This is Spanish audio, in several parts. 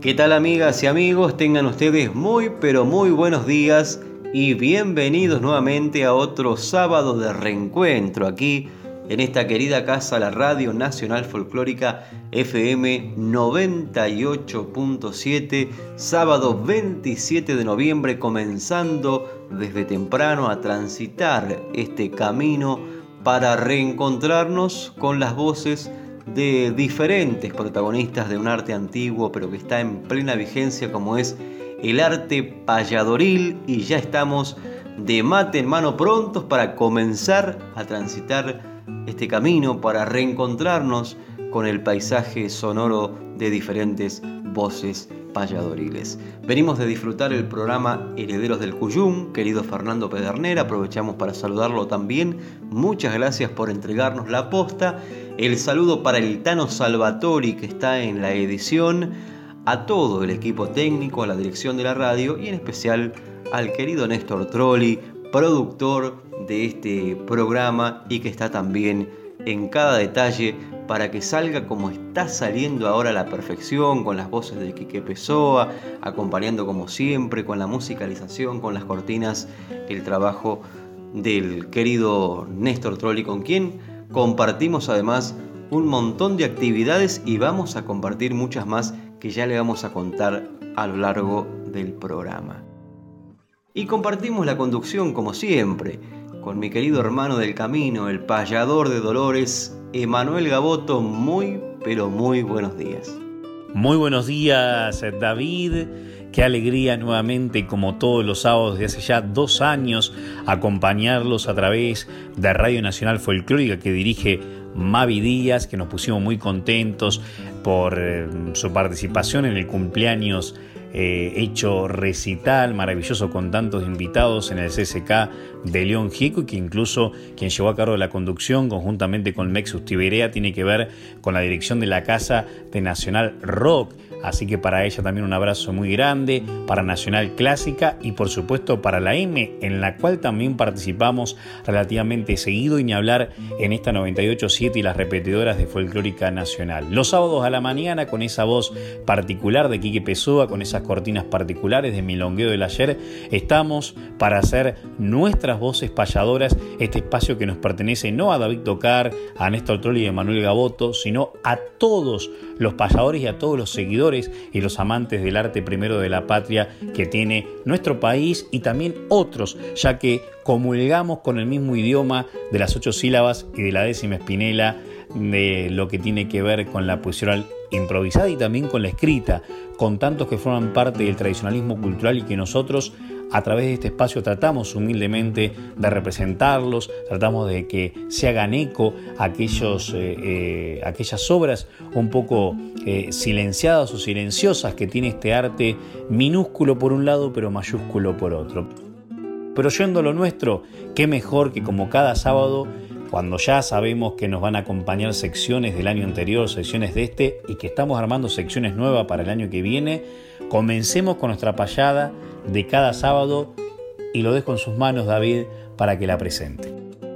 ¿Qué tal amigas y amigos? Tengan ustedes muy pero muy buenos días y bienvenidos nuevamente a otro sábado de reencuentro aquí en esta querida casa, la Radio Nacional Folclórica FM 98.7, sábado 27 de noviembre, comenzando desde temprano a transitar este camino para reencontrarnos con las voces de diferentes protagonistas de un arte antiguo pero que está en plena vigencia como es el arte payadoril. Y ya estamos de mate en mano prontos para comenzar a transitar este camino para reencontrarnos con el paisaje sonoro de diferentes voces payadoriles. Venimos de disfrutar el programa Herederos del Cuyum, querido Fernando Pedernera, aprovechamos para saludarlo también. Muchas gracias por entregarnos la posta. El saludo para el Tano Salvatori que está en la edición, a todo el equipo técnico, a la dirección de la radio y en especial al querido Néstor Trolli, productor de este programa y que está también en cada detalle para que salga como está saliendo ahora a la perfección, con las voces de Quique Pessoa, acompañando como siempre, con la musicalización, con las cortinas, el trabajo del querido Néstor Trolli, con quien compartimos además un montón de actividades y vamos a compartir muchas más que ya le vamos a contar a lo largo del programa. Y compartimos la conducción como siempre, con mi querido hermano del camino, el payador de Dolores, Emanuel Gaboto, muy, pero muy buenos días. Muy buenos días, David. Qué alegría nuevamente, como todos los sábados de hace ya dos años, acompañarlos a través de Radio Nacional Folclórica que dirige Mavi Díaz, que nos pusimos muy contentos por eh, su participación en el cumpleaños eh, hecho recital maravilloso con tantos invitados en el CSK de León Gieco y que incluso quien llevó a cargo la conducción conjuntamente con Mexus Tiberea tiene que ver con la dirección de la Casa de Nacional Rock Así que para ella también un abrazo muy grande, para Nacional Clásica y por supuesto para la M, en la cual también participamos relativamente seguido y ni hablar en esta 98.7 y las repetidoras de Folclórica Nacional. Los sábados a la mañana con esa voz particular de Quique Pessoa, con esas cortinas particulares de Milongueo del Ayer, estamos para hacer voces payadoras, este espacio que nos pertenece no a David Tocar, a Néstor Trolli y a Manuel Gaboto, sino a todos los payadores y a todos los seguidores y los amantes del arte primero de la patria que tiene nuestro país y también otros, ya que comulgamos con el mismo idioma de las ocho sílabas y de la décima espinela de lo que tiene que ver con la poesía improvisada y también con la escrita, con tantos que forman parte del tradicionalismo cultural y que nosotros a través de este espacio tratamos humildemente de representarlos, tratamos de que se hagan eco aquellos, eh, eh, aquellas obras un poco eh, silenciadas o silenciosas que tiene este arte minúsculo por un lado pero mayúsculo por otro. Pero yendo a lo nuestro, qué mejor que como cada sábado cuando ya sabemos que nos van a acompañar secciones del año anterior, secciones de este, y que estamos armando secciones nuevas para el año que viene, comencemos con nuestra payada de cada sábado y lo dejo en sus manos, David, para que la presente.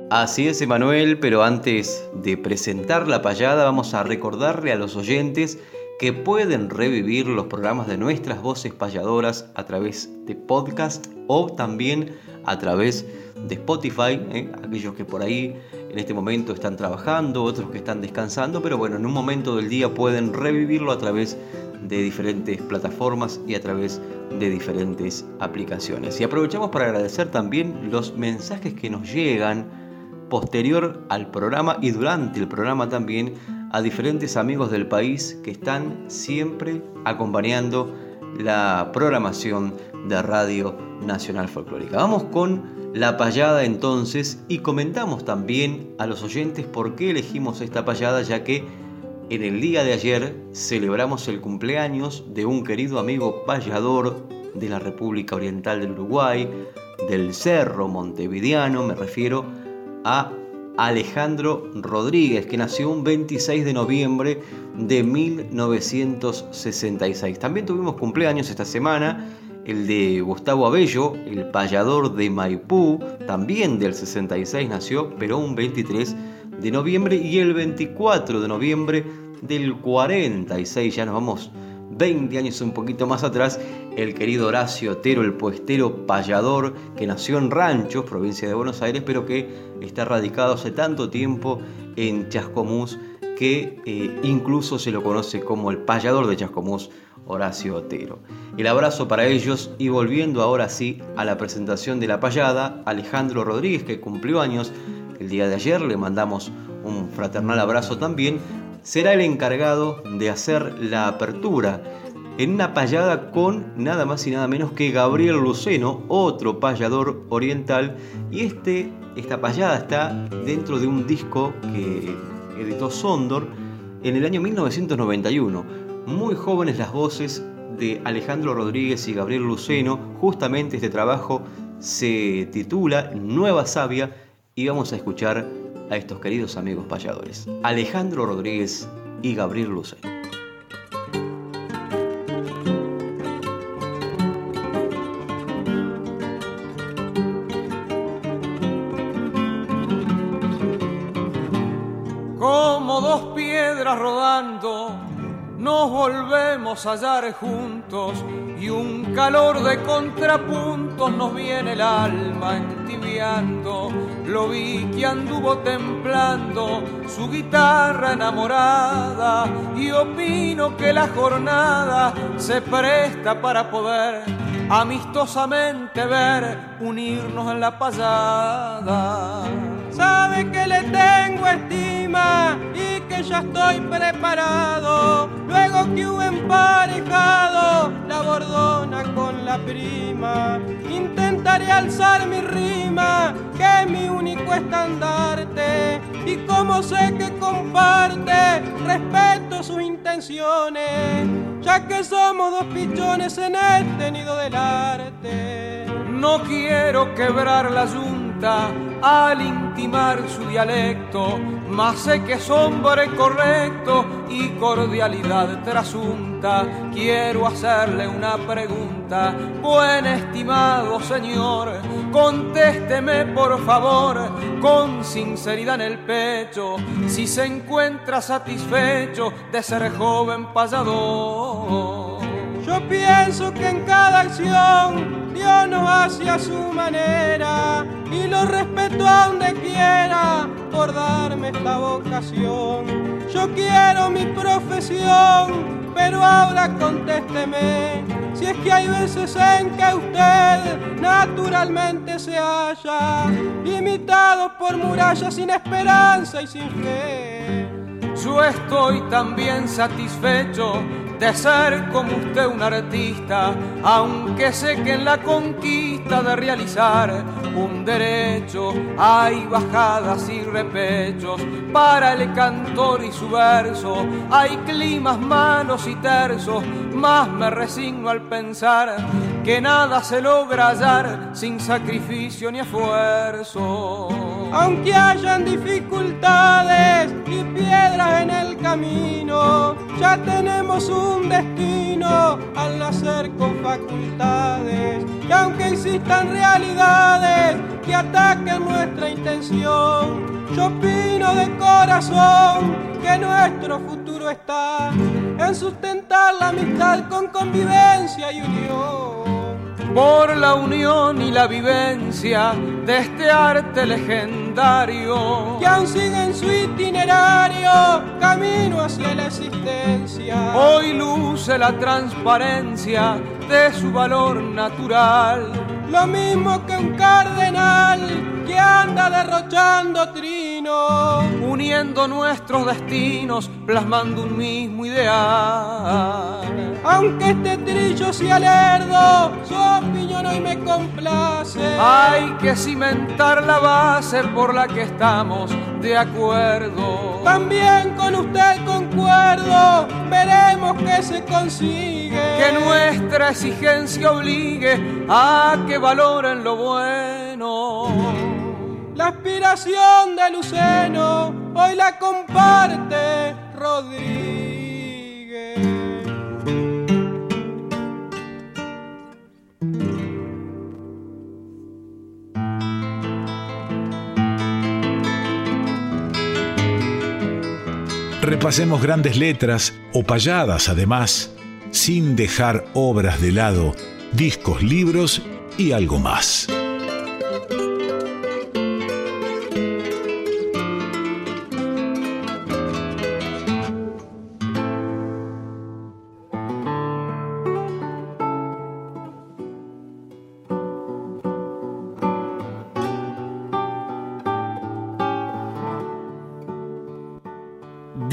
Así es, Emanuel, pero antes de presentar la payada, vamos a recordarle a los oyentes que pueden revivir los programas de nuestras voces payadoras a través de podcast o también a través de Spotify, ¿eh? aquellos que por ahí en este momento están trabajando, otros que están descansando, pero bueno, en un momento del día pueden revivirlo a través de diferentes plataformas y a través de diferentes aplicaciones. Y aprovechamos para agradecer también los mensajes que nos llegan posterior al programa y durante el programa también a diferentes amigos del país que están siempre acompañando la programación de Radio Nacional Folclórica. Vamos con la payada entonces y comentamos también a los oyentes por qué elegimos esta payada ya que en el día de ayer celebramos el cumpleaños de un querido amigo payador de la República Oriental del Uruguay, del Cerro Montevideano, me refiero a Alejandro Rodríguez, que nació un 26 de noviembre de 1966. También tuvimos cumpleaños esta semana, el de Gustavo Abello, el payador de Maipú, también del 66 nació, pero un 23 de noviembre, y el 24 de noviembre del 46, ya nos vamos 20 años un poquito más atrás, el querido Horacio Otero, el puestero payador que nació en Ranchos, provincia de Buenos Aires, pero que está radicado hace tanto tiempo en Chascomús que eh, incluso se lo conoce como el payador de Chascomús, Horacio Otero. El abrazo para ellos y volviendo ahora sí a la presentación de la payada, Alejandro Rodríguez, que cumplió años el día de ayer, le mandamos un fraternal abrazo también, será el encargado de hacer la apertura en una payada con nada más y nada menos que Gabriel Luceno, otro payador oriental, y este, esta payada está dentro de un disco que editó Sondor en el año 1991. Muy jóvenes las voces de Alejandro Rodríguez y Gabriel Luceno, justamente este trabajo se titula Nueva Sabia y vamos a escuchar a estos queridos amigos payadores, Alejandro Rodríguez y Gabriel Luceno. Como dos piedras rodando, nos volvemos a hallar juntos y un calor de contrapuntos nos viene el alma entibiando. Lo vi que anduvo templando su guitarra enamorada y opino que la jornada se presta para poder amistosamente ver unirnos en la payada. Sabe que le tengo estima y que ya estoy preparado. Luego que hubo emparejado la bordona con la prima, intentaré alzar mi rima, que es mi único estandarte. Y como sé que comparte, respeto sus intenciones, ya que somos dos pichones en este nido del arte. No quiero quebrar la yunta al intimar su dialecto, mas sé que es hombre correcto y cordialidad trasunta. Quiero hacerle una pregunta, buen estimado señor, contésteme por favor con sinceridad en el pecho, si se encuentra satisfecho de ser joven payador. Yo pienso que en cada acción Dios nos hace a su manera y lo respeto a donde quiera por darme esta vocación. Yo quiero mi profesión, pero ahora contésteme si es que hay veces en que usted naturalmente se halla limitado por murallas sin esperanza y sin fe. Yo estoy también satisfecho de ser como usted un artista, aunque sé que en la conquista de realizar un derecho hay bajadas y repechos para el cantor y su verso, hay climas manos y tersos, más me resigno al pensar que nada se logra hallar sin sacrificio ni esfuerzo. Aunque hayan dificultades y piedras en el camino, ya tenemos un destino al nacer con facultades. Y aunque existan realidades que ataquen nuestra intención, yo opino de corazón que nuestro futuro está en sustentar la amistad con convivencia y unión. Por la unión y la vivencia de este arte legendario. Que aún sigue en su itinerario, camino hacia la existencia. Hoy luce la transparencia de su valor natural. Lo mismo que un cardenal que anda derrochando uniendo nuestros destinos, plasmando un mismo ideal. Aunque este trillo sea lerdo, su opinión hoy me complace. Hay que cimentar la base por la que estamos de acuerdo. También con usted concuerdo, veremos qué se consigue. Que nuestra exigencia obligue a que valoren lo bueno. La aspiración de Luceno hoy la comparte Rodríguez. Repasemos grandes letras o payadas además, sin dejar obras de lado, discos, libros y algo más.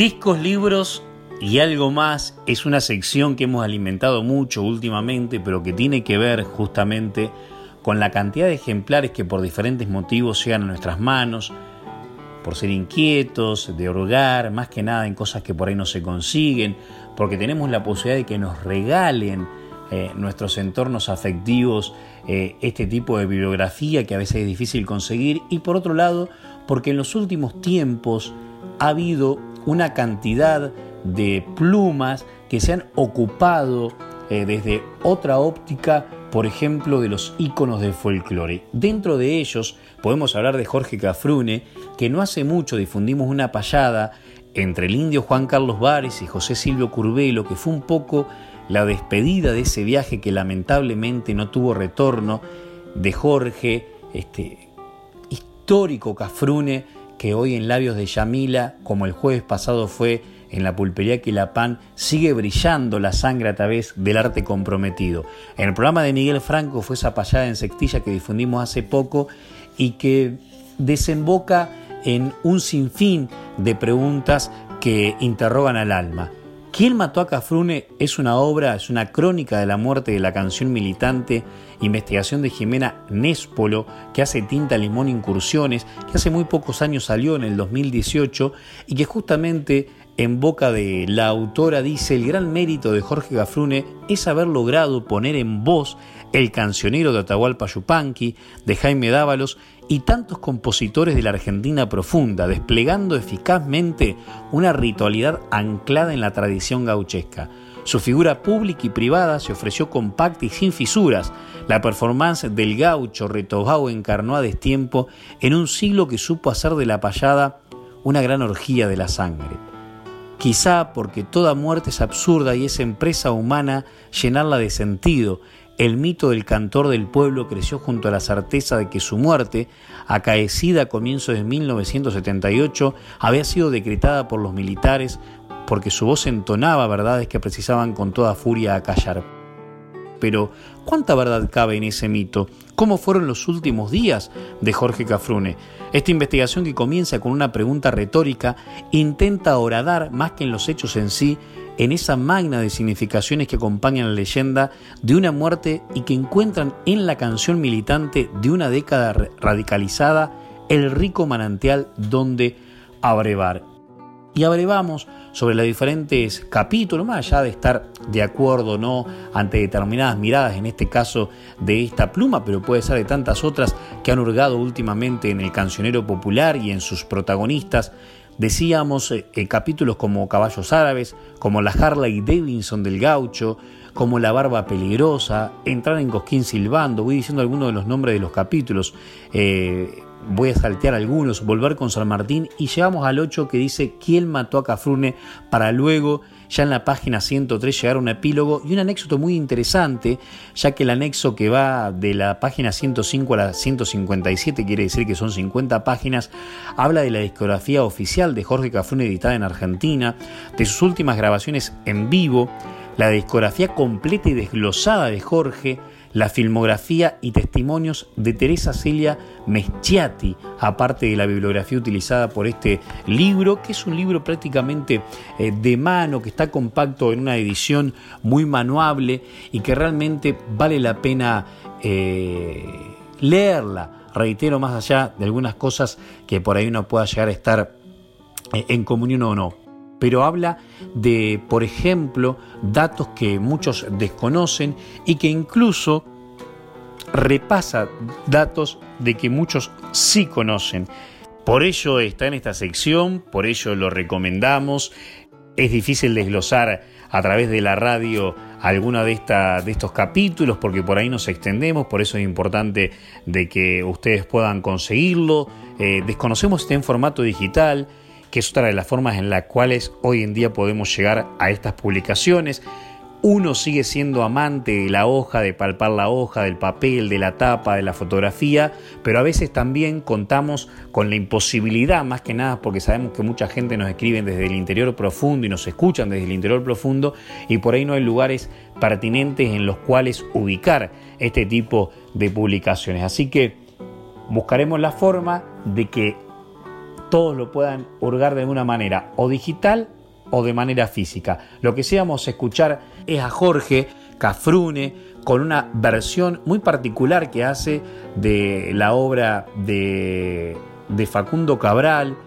Discos, libros y algo más. Es una sección que hemos alimentado mucho últimamente, pero que tiene que ver justamente con la cantidad de ejemplares que por diferentes motivos llegan a nuestras manos, por ser inquietos, de hurgar, más que nada en cosas que por ahí no se consiguen, porque tenemos la posibilidad de que nos regalen eh, nuestros entornos afectivos eh, este tipo de bibliografía que a veces es difícil conseguir, y por otro lado, porque en los últimos tiempos ha habido una cantidad de plumas que se han ocupado eh, desde otra óptica, por ejemplo, de los íconos del folclore. Dentro de ellos podemos hablar de Jorge Cafrune, que no hace mucho difundimos una payada entre el indio Juan Carlos Vares y José Silvio Curbelo, que fue un poco la despedida de ese viaje que lamentablemente no tuvo retorno de Jorge, este histórico Cafrune, que hoy en labios de Yamila, como el jueves pasado fue en la pulpería Quilapán, sigue brillando la sangre a través del arte comprometido. En el programa de Miguel Franco fue esa payada en Sextilla que difundimos hace poco y que desemboca en un sinfín de preguntas que interrogan al alma. ¿Quién mató a Cafrune? Es una obra, es una crónica de la muerte de la canción militante, investigación de Jimena Néspolo, que hace Tinta Limón Incursiones, que hace muy pocos años salió en el 2018 y que justamente en boca de la autora dice el gran mérito de Jorge Cafrune es haber logrado poner en voz el cancionero de Atahualpa Yupanqui, de Jaime Dávalos y tantos compositores de la Argentina profunda, desplegando eficazmente una ritualidad anclada en la tradición gauchesca. Su figura pública y privada se ofreció compacta y sin fisuras. La performance del gaucho retobao encarnó a destiempo en un siglo que supo hacer de la payada una gran orgía de la sangre. Quizá porque toda muerte es absurda y es empresa humana llenarla de sentido, el mito del cantor del pueblo creció junto a la certeza de que su muerte, acaecida a comienzos de 1978, había sido decretada por los militares porque su voz entonaba verdades que precisaban con toda furia acallar. Pero, ¿cuánta verdad cabe en ese mito? ¿Cómo fueron los últimos días de Jorge Cafrune? Esta investigación que comienza con una pregunta retórica intenta horadar, más que en los hechos en sí, en esa magna de significaciones que acompañan la leyenda de una muerte y que encuentran en la canción militante de una década radicalizada el rico manantial donde abrevar. Y abrevamos sobre los diferentes capítulos, más allá de estar de acuerdo o no ante determinadas miradas, en este caso de esta pluma, pero puede ser de tantas otras que han hurgado últimamente en el cancionero popular y en sus protagonistas, Decíamos eh, capítulos como Caballos Árabes, como la Harley Davidson del gaucho, como La Barba Peligrosa, Entrar en Cosquín Silbando, voy diciendo algunos de los nombres de los capítulos. Eh, voy a saltear algunos, Volver con San Martín, y llegamos al 8 que dice ¿Quién mató a Cafrune? para luego ya en la página 103 llegar a un epílogo y un anexo muy interesante, ya que el anexo que va de la página 105 a la 157, quiere decir que son 50 páginas, habla de la discografía oficial de Jorge Cafrune editada en Argentina, de sus últimas grabaciones en vivo, la discografía completa y desglosada de Jorge, la filmografía y testimonios de Teresa Celia Meschiati, aparte de la bibliografía utilizada por este libro, que es un libro prácticamente eh, de mano, que está compacto en una edición muy manuable y que realmente vale la pena eh, leerla. Reitero, más allá de algunas cosas que por ahí uno pueda llegar a estar eh, en comunión o no pero habla de, por ejemplo, datos que muchos desconocen y que incluso repasa datos de que muchos sí conocen. Por ello está en esta sección, por ello lo recomendamos. Es difícil desglosar a través de la radio alguna de, de estos capítulos porque por ahí nos extendemos, por eso es importante de que ustedes puedan conseguirlo. Eh, desconocemos está en formato digital, que es otra de las formas en las cuales hoy en día podemos llegar a estas publicaciones. Uno sigue siendo amante de la hoja, de palpar la hoja, del papel, de la tapa, de la fotografía, pero a veces también contamos con la imposibilidad, más que nada porque sabemos que mucha gente nos escribe desde el interior profundo y nos escuchan desde el interior profundo y por ahí no hay lugares pertinentes en los cuales ubicar este tipo de publicaciones. Así que buscaremos la forma de que todos lo puedan hurgar de alguna manera, o digital o de manera física. Lo que sí vamos a escuchar es a Jorge Cafrune con una versión muy particular que hace de la obra de, de Facundo Cabral,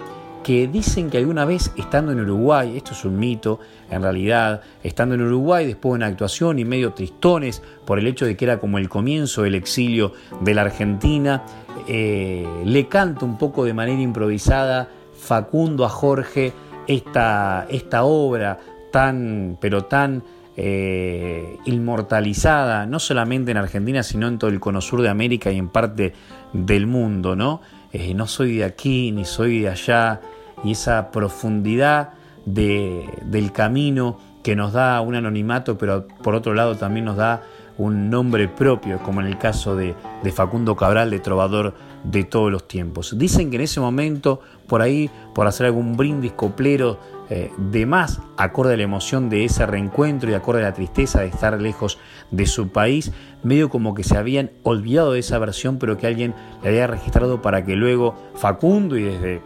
que dicen que alguna vez estando en Uruguay, esto es un mito, en realidad, estando en Uruguay después de una actuación y medio tristones por el hecho de que era como el comienzo del exilio de la Argentina, eh, le canta un poco de manera improvisada Facundo a Jorge esta, esta obra tan, pero tan eh, inmortalizada, no solamente en Argentina, sino en todo el cono sur de América y en parte del mundo, ¿no? Eh, no soy de aquí ni soy de allá, y esa profundidad del camino que nos da un anonimato, pero por otro lado también nos da un nombre propio, como en el caso de, Facundo Cabral, de trovador de todos los tiempos. Dicen que en ese momento, por ahí, por hacer algún brindis coplero eh, de más, acorde a la emoción de ese reencuentro y acorde a la tristeza de estar lejos de su país, medio como que se habían olvidado de esa versión, pero que alguien la había registrado para que luego Facundo y desde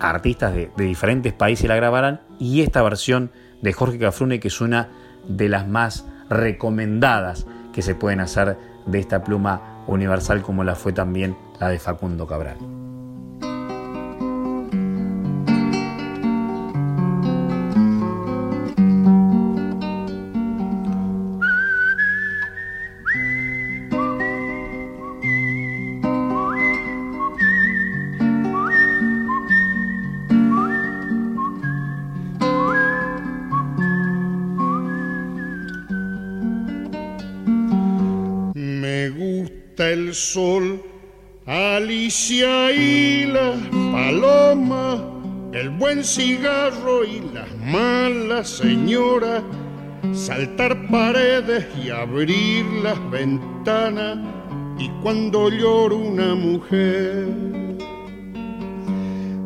artistas de, diferentes países la grabaran, y esta versión de Jorge Cafrune, que es una de las más recomendadas que se pueden hacer de esta pluma universal como la fue también la de Facundo Cabral. El sol, Alicia y la paloma, el buen cigarro y las malas señoras, saltar paredes y abrir las ventanas, y cuando llora una mujer,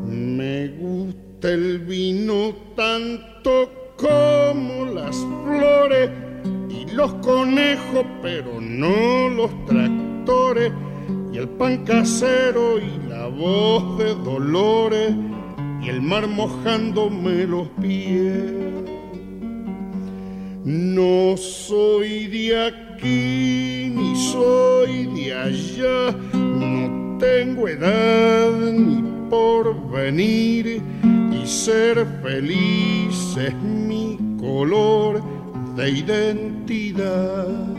me gusta el vino tanto como las flores y los conejos, pero no los tractores y el pan casero y la voz de dolores y el mar mojándome los pies. No soy de aquí ni soy de allá, no tengo edad ni por venir y ser feliz es mi color de identidad.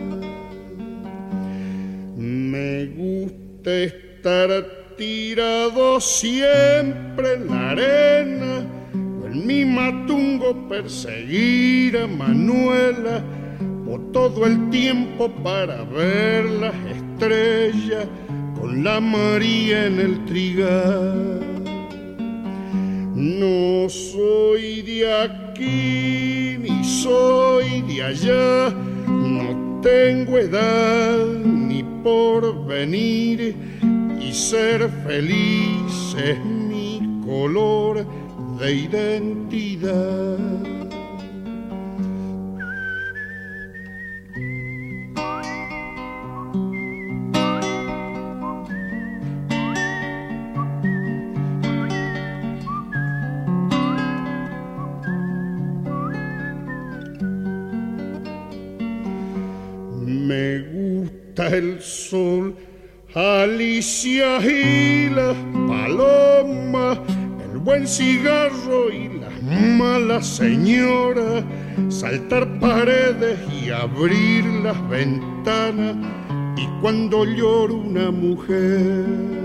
Me gusta estar tirado siempre en la arena, en mi matungo perseguir a Manuela, o todo el tiempo para ver las estrellas con la María en el trigal. No soy de aquí ni soy de allá, tengo edad ni por venir y ser feliz es mi color de identidad. Y las palomas, el buen cigarro y las malas señoras, saltar paredes y abrir las ventanas, y cuando llora una mujer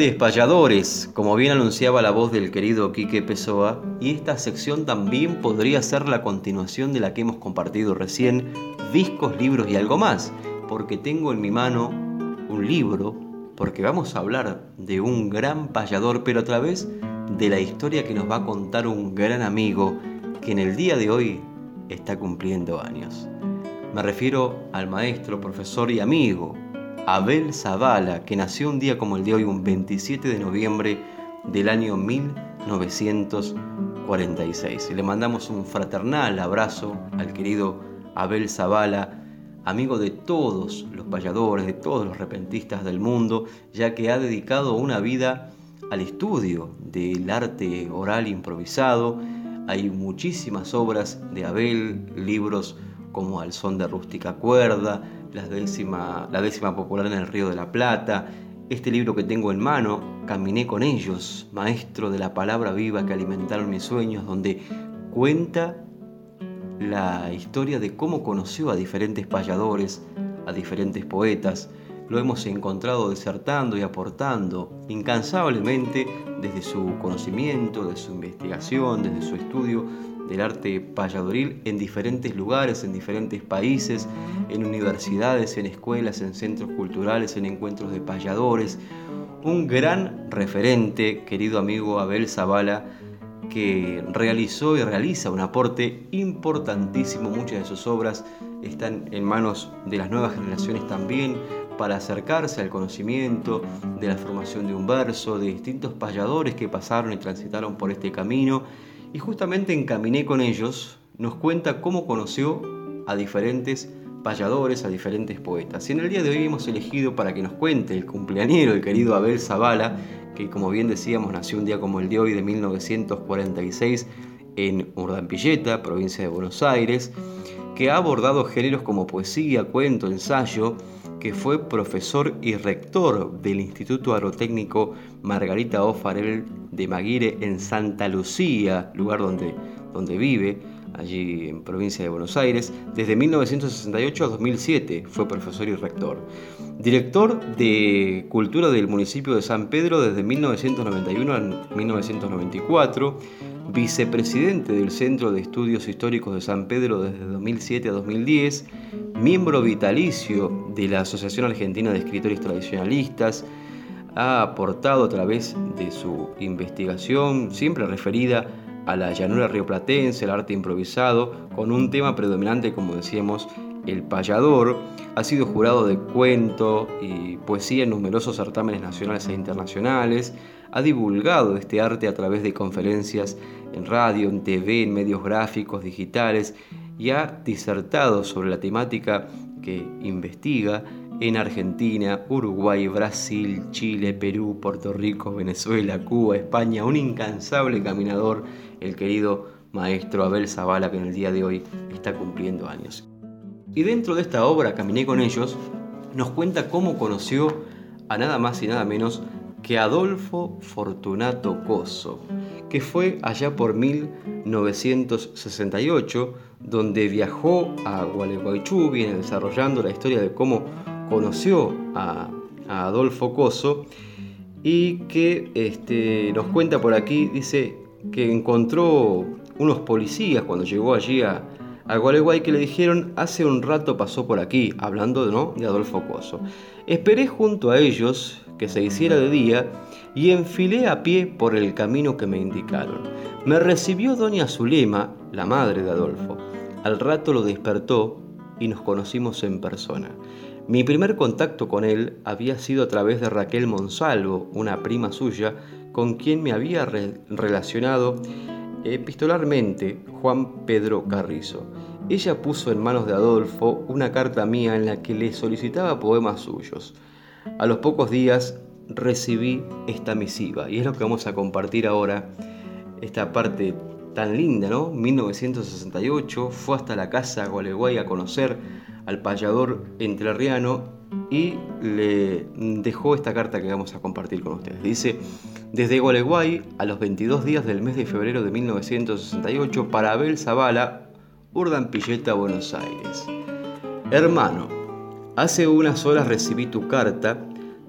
Grandes payadores, como bien anunciaba la voz del querido Quique Pessoa, y esta sección también podría ser la continuación de la que hemos compartido recién, discos, libros y algo más, porque tengo en mi mano un libro, porque vamos a hablar de un gran payador, pero a través de la historia que nos va a contar un gran amigo que en el día de hoy está cumpliendo años. Me refiero al maestro, profesor y amigo Abel Zavala, que nació un día como el de hoy, un 27 de noviembre del año 1946. Le mandamos un fraternal abrazo al querido Abel Zavala, amigo de todos los payadores, de todos los repentistas del mundo, ya que ha dedicado una vida al estudio del arte oral improvisado. Hay muchísimas obras de Abel, libros como Al son de rústica cuerda, la décima, la décima popular en el Río de la Plata, este libro que tengo en mano, Caminé con ellos, maestro de la palabra viva que alimentaron mis sueños, donde cuenta la historia de cómo conoció a diferentes payadores, a diferentes poetas. Lo hemos encontrado desertando y aportando incansablemente desde su conocimiento, de su investigación, desde su estudio del arte payadoril en diferentes lugares, en diferentes países, en universidades, en escuelas, en centros culturales, en encuentros de payadores. Un gran referente, querido amigo Abel Zavala, que realizó y realiza un aporte importantísimo. Muchas de sus obras están en manos de las nuevas generaciones también para acercarse al conocimiento de la formación de un verso, de distintos payadores que pasaron y transitaron por este camino y justamente encaminé con ellos, nos cuenta cómo conoció a diferentes payadores, a diferentes poetas. Y en el día de hoy hemos elegido para que nos cuente el cumpleañero, el querido Abel Zavala, que como bien decíamos nació un día como el de hoy de 1946 en Urdampilleta, provincia de Buenos Aires, que ha abordado géneros como poesía, cuento, ensayo, que fue profesor y rector del Instituto Agrotécnico Margarita O'Farrell de Maguire en Santa Lucía, lugar donde, donde vive, allí en provincia de Buenos Aires. Desde 1968 a 2007 fue profesor y rector. Director de Cultura del municipio de San Pedro desde 1991 a 1994 vicepresidente del Centro de Estudios Históricos de San Pedro desde 2007 a 2010, miembro vitalicio de la Asociación Argentina de Escritores Tradicionalistas, ha aportado a través de su investigación, siempre referida a la llanura rioplatense, el arte improvisado, con un tema predominante, como decíamos, el payador, ha sido jurado de cuento y poesía en numerosos certámenes nacionales e internacionales, ha divulgado este arte a través de conferencias en radio, en TV, en medios gráficos, digitales y ha disertado sobre la temática que investiga en Argentina, Uruguay, Brasil, Chile, Perú, Puerto Rico, Venezuela, Cuba, España, un incansable caminador, el querido maestro Abel Zavala, que en el día de hoy está cumpliendo años. Y dentro de esta obra, Caminé con ellos, nos cuenta cómo conoció a nada más y nada menos que Adolfo Fortunato Coso, que fue allá por 1968, donde viajó a Gualeguaychú, viene desarrollando la historia de cómo conoció a, Adolfo Coso y que este, nos cuenta por aquí, dice que encontró unos policías cuando llegó allí a, a Gualeguay que le dijeron hace un rato pasó por aquí, hablando ¿no? de Adolfo Coso. Esperé junto a ellos que se hiciera de día y enfilé a pie por el camino que me indicaron. Me recibió doña Zulema, la madre de Adolfo. Al rato lo despertó y nos conocimos en persona. Mi primer contacto con él había sido a través de Raquel Monsalvo, una prima suya, con quien me había relacionado epistolarmente Juan Pedro Carrizo. Ella puso en manos de Adolfo una carta mía en la que le solicitaba poemas suyos. A los pocos días recibí esta misiva y es lo que vamos a compartir ahora, esta parte tan linda, ¿no? 1968, fue hasta la casa Gualeguay a conocer al payador entrerriano y le dejó esta carta que vamos a compartir con ustedes. Dice, desde Gualeguay a los 22 días del mes de febrero de 1968 para Abel Zavala, Urdampilleta, Buenos Aires. Hermano, hace unas horas recibí tu carta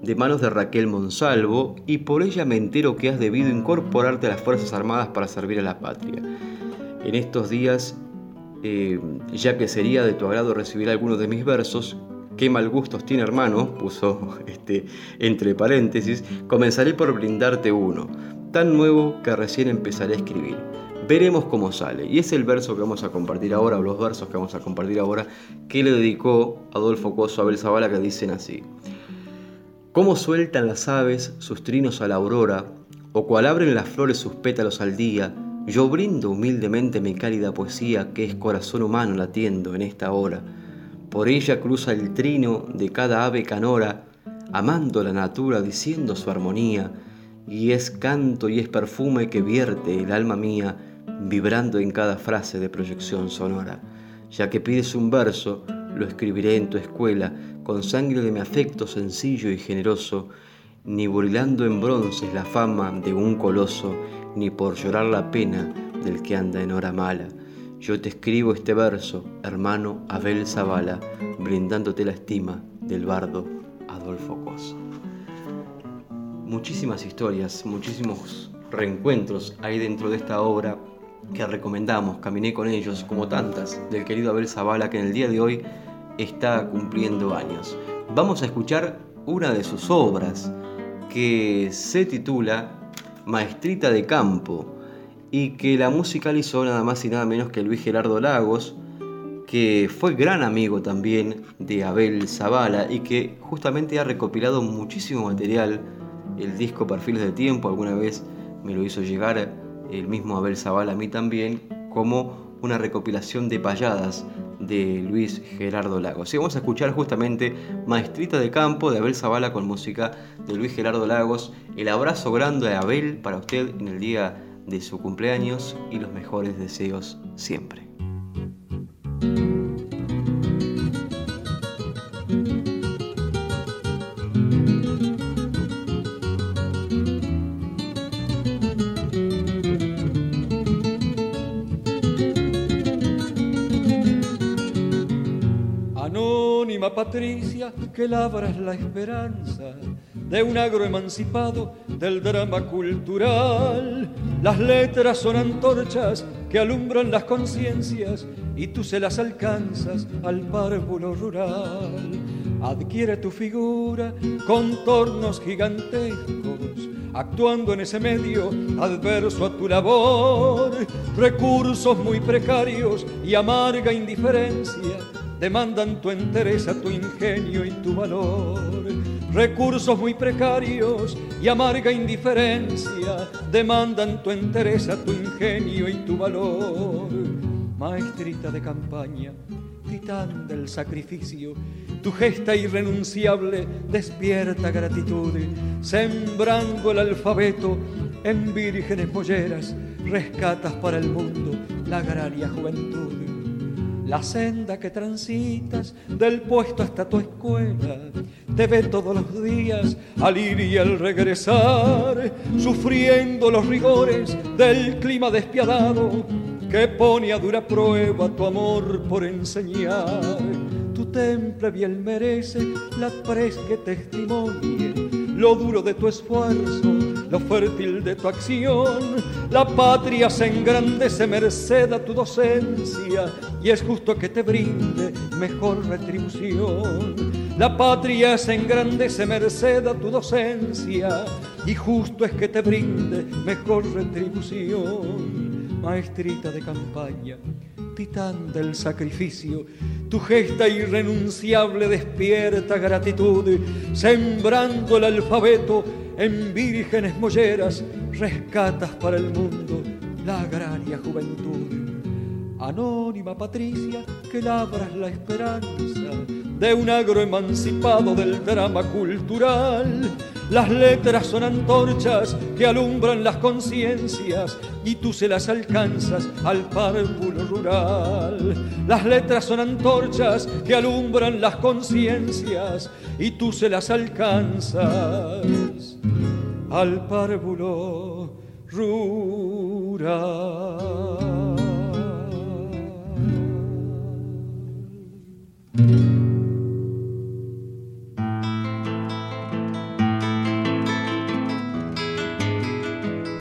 de manos de Raquel Monsalvo y por ella me entero que has debido incorporarte a las Fuerzas Armadas para servir a la patria. En estos días eh, ya que sería de tu agrado recibir algunos de mis versos, qué mal gustos tiene hermano, puso este, entre paréntesis, comenzaré por brindarte uno, tan nuevo que recién empezaré a escribir. Veremos cómo sale. Y es el verso que vamos a compartir ahora, o los versos que vamos a compartir ahora, que le dedicó Adolfo Coso a Abel Zavala, que dicen así. Cómo sueltan las aves sus trinos a la aurora, o cual abren las flores sus pétalos al día, yo brindo humildemente mi cálida poesía que es corazón humano latiendo en esta hora. Por ella cruza el trino de cada ave canora, amando la natura, diciendo su armonía, y es canto y es perfume que vierte el alma mía, vibrando en cada frase de proyección sonora. Ya que pides un verso, lo escribiré en tu escuela, con sangre de mi afecto sencillo y generoso, ni burilando en bronces la fama de un coloso, ni por llorar la pena del que anda en hora mala. Yo te escribo este verso, hermano Abel Zavala, brindándote la estima del bardo Adolfo Coso. Muchísimas historias, muchísimos reencuentros hay dentro de esta obra que recomendamos, caminé con ellos como tantas, del querido Abel Zavala que en el día de hoy está cumpliendo años. Vamos a escuchar una de sus obras que se titula maestrita de campo, y que la musicalizó nada más y nada menos que Luis Gerardo Lagos, que fue gran amigo también de Abel Zavala y que justamente ha recopilado muchísimo material. El disco Perfiles de Tiempo alguna vez me lo hizo llegar el mismo Abel Zavala a mí también, como una recopilación de payadas de Luis Gerardo Lagos. Y vamos a escuchar justamente Maestrita de Campo de Abel Zavala con música de Luis Gerardo Lagos. El abrazo grande de Abel para usted en el día de su cumpleaños y los mejores deseos siempre. Patricia que labras la esperanza de un agro emancipado del drama cultural. Las letras son antorchas que alumbran las conciencias y tú se las alcanzas al párvulo rural. Adquiere tu figura contornos gigantescos, actuando en ese medio adverso a tu labor, recursos muy precarios y amarga indiferencia demandan tu entereza, tu ingenio y tu valor. recursos muy precarios y amarga indiferencia demandan tu entereza, tu ingenio y tu valor. Maestrita de campaña, titán del sacrificio, tu gesta irrenunciable despierta gratitud, sembrando el alfabeto en vírgenes molleras, rescatas para el mundo la agraria juventud. La senda que transitas del puesto hasta tu escuela te ve todos los días al ir y al regresar, sufriendo los rigores del clima despiadado que pone a dura prueba tu amor por enseñar. Tu temple bien merece la pres que testimonie lo duro de tu esfuerzo, lo fértil de tu acción. La patria se engrandece merced a tu docencia y es justo que te brinde mejor retribución. La patria se engrandece merced a tu docencia y justo es que te brinde mejor retribución maestrita de campaña, titán del sacrificio, tu gesta irrenunciable despierta gratitud, sembrando el alfabeto en vírgenes molleras, rescatas para el mundo la agraria juventud. Anónima Patricia, que labras la esperanza de un agro emancipado del drama cultural las letras son antorchas que alumbran las conciencias y tú se las alcanzas al párvulo rural. Las letras son antorchas que alumbran las conciencias y tú se las alcanzas al párvulo rural.